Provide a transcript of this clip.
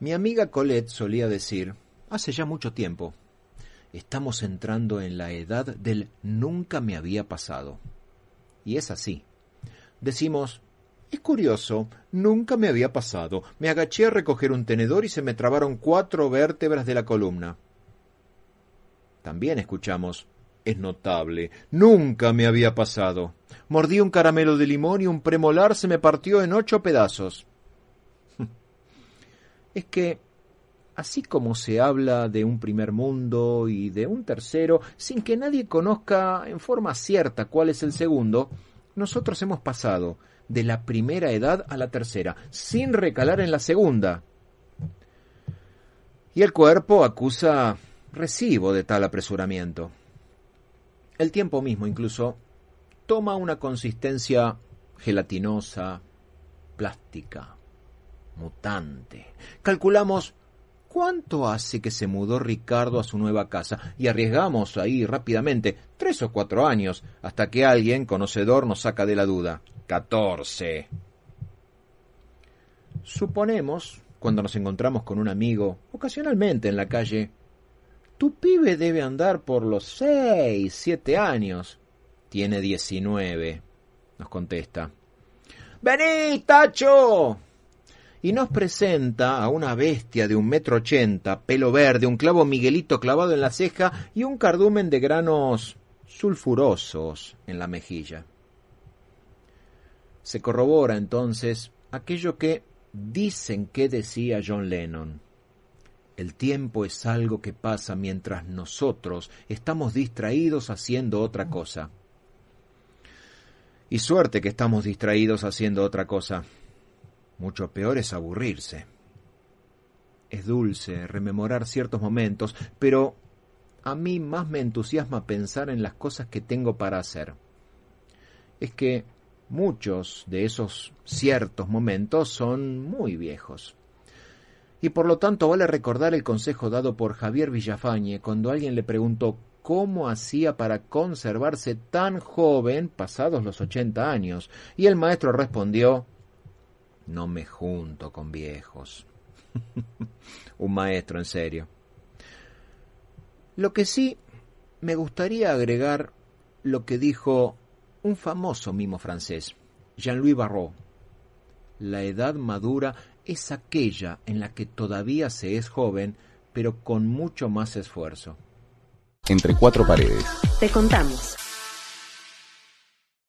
Mi amiga Colette solía decir, hace ya mucho tiempo, estamos entrando en la edad del nunca me había pasado. Y es así. Decimos, es curioso, nunca me había pasado. Me agaché a recoger un tenedor y se me trabaron cuatro vértebras de la columna. También escuchamos, es notable, nunca me había pasado. Mordí un caramelo de limón y un premolar se me partió en ocho pedazos. Es que, así como se habla de un primer mundo y de un tercero, sin que nadie conozca en forma cierta cuál es el segundo, nosotros hemos pasado de la primera edad a la tercera, sin recalar en la segunda. Y el cuerpo acusa recibo de tal apresuramiento. El tiempo mismo incluso toma una consistencia gelatinosa, plástica, mutante. Calculamos cuánto hace que se mudó Ricardo a su nueva casa y arriesgamos ahí rápidamente tres o cuatro años hasta que alguien conocedor nos saca de la duda. Catorce. Suponemos, cuando nos encontramos con un amigo, ocasionalmente en la calle, tu pibe debe andar por los seis, siete años. Tiene diecinueve, nos contesta. ¡Vení, Tacho! Y nos presenta a una bestia de un metro ochenta, pelo verde, un clavo miguelito clavado en la ceja y un cardumen de granos sulfurosos en la mejilla. Se corrobora entonces aquello que dicen que decía John Lennon. El tiempo es algo que pasa mientras nosotros estamos distraídos haciendo otra cosa. Y suerte que estamos distraídos haciendo otra cosa. Mucho peor es aburrirse. Es dulce rememorar ciertos momentos, pero a mí más me entusiasma pensar en las cosas que tengo para hacer. Es que muchos de esos ciertos momentos son muy viejos. Y por lo tanto vale recordar el consejo dado por Javier Villafañe cuando alguien le preguntó cómo hacía para conservarse tan joven pasados los ochenta años, y el maestro respondió no me junto con viejos. Un maestro, en serio. Lo que sí me gustaría agregar lo que dijo un famoso mimo francés, Jean-Louis Barrault. La edad madura es aquella en la que todavía se es joven, pero con mucho más esfuerzo. Entre cuatro paredes. Te contamos.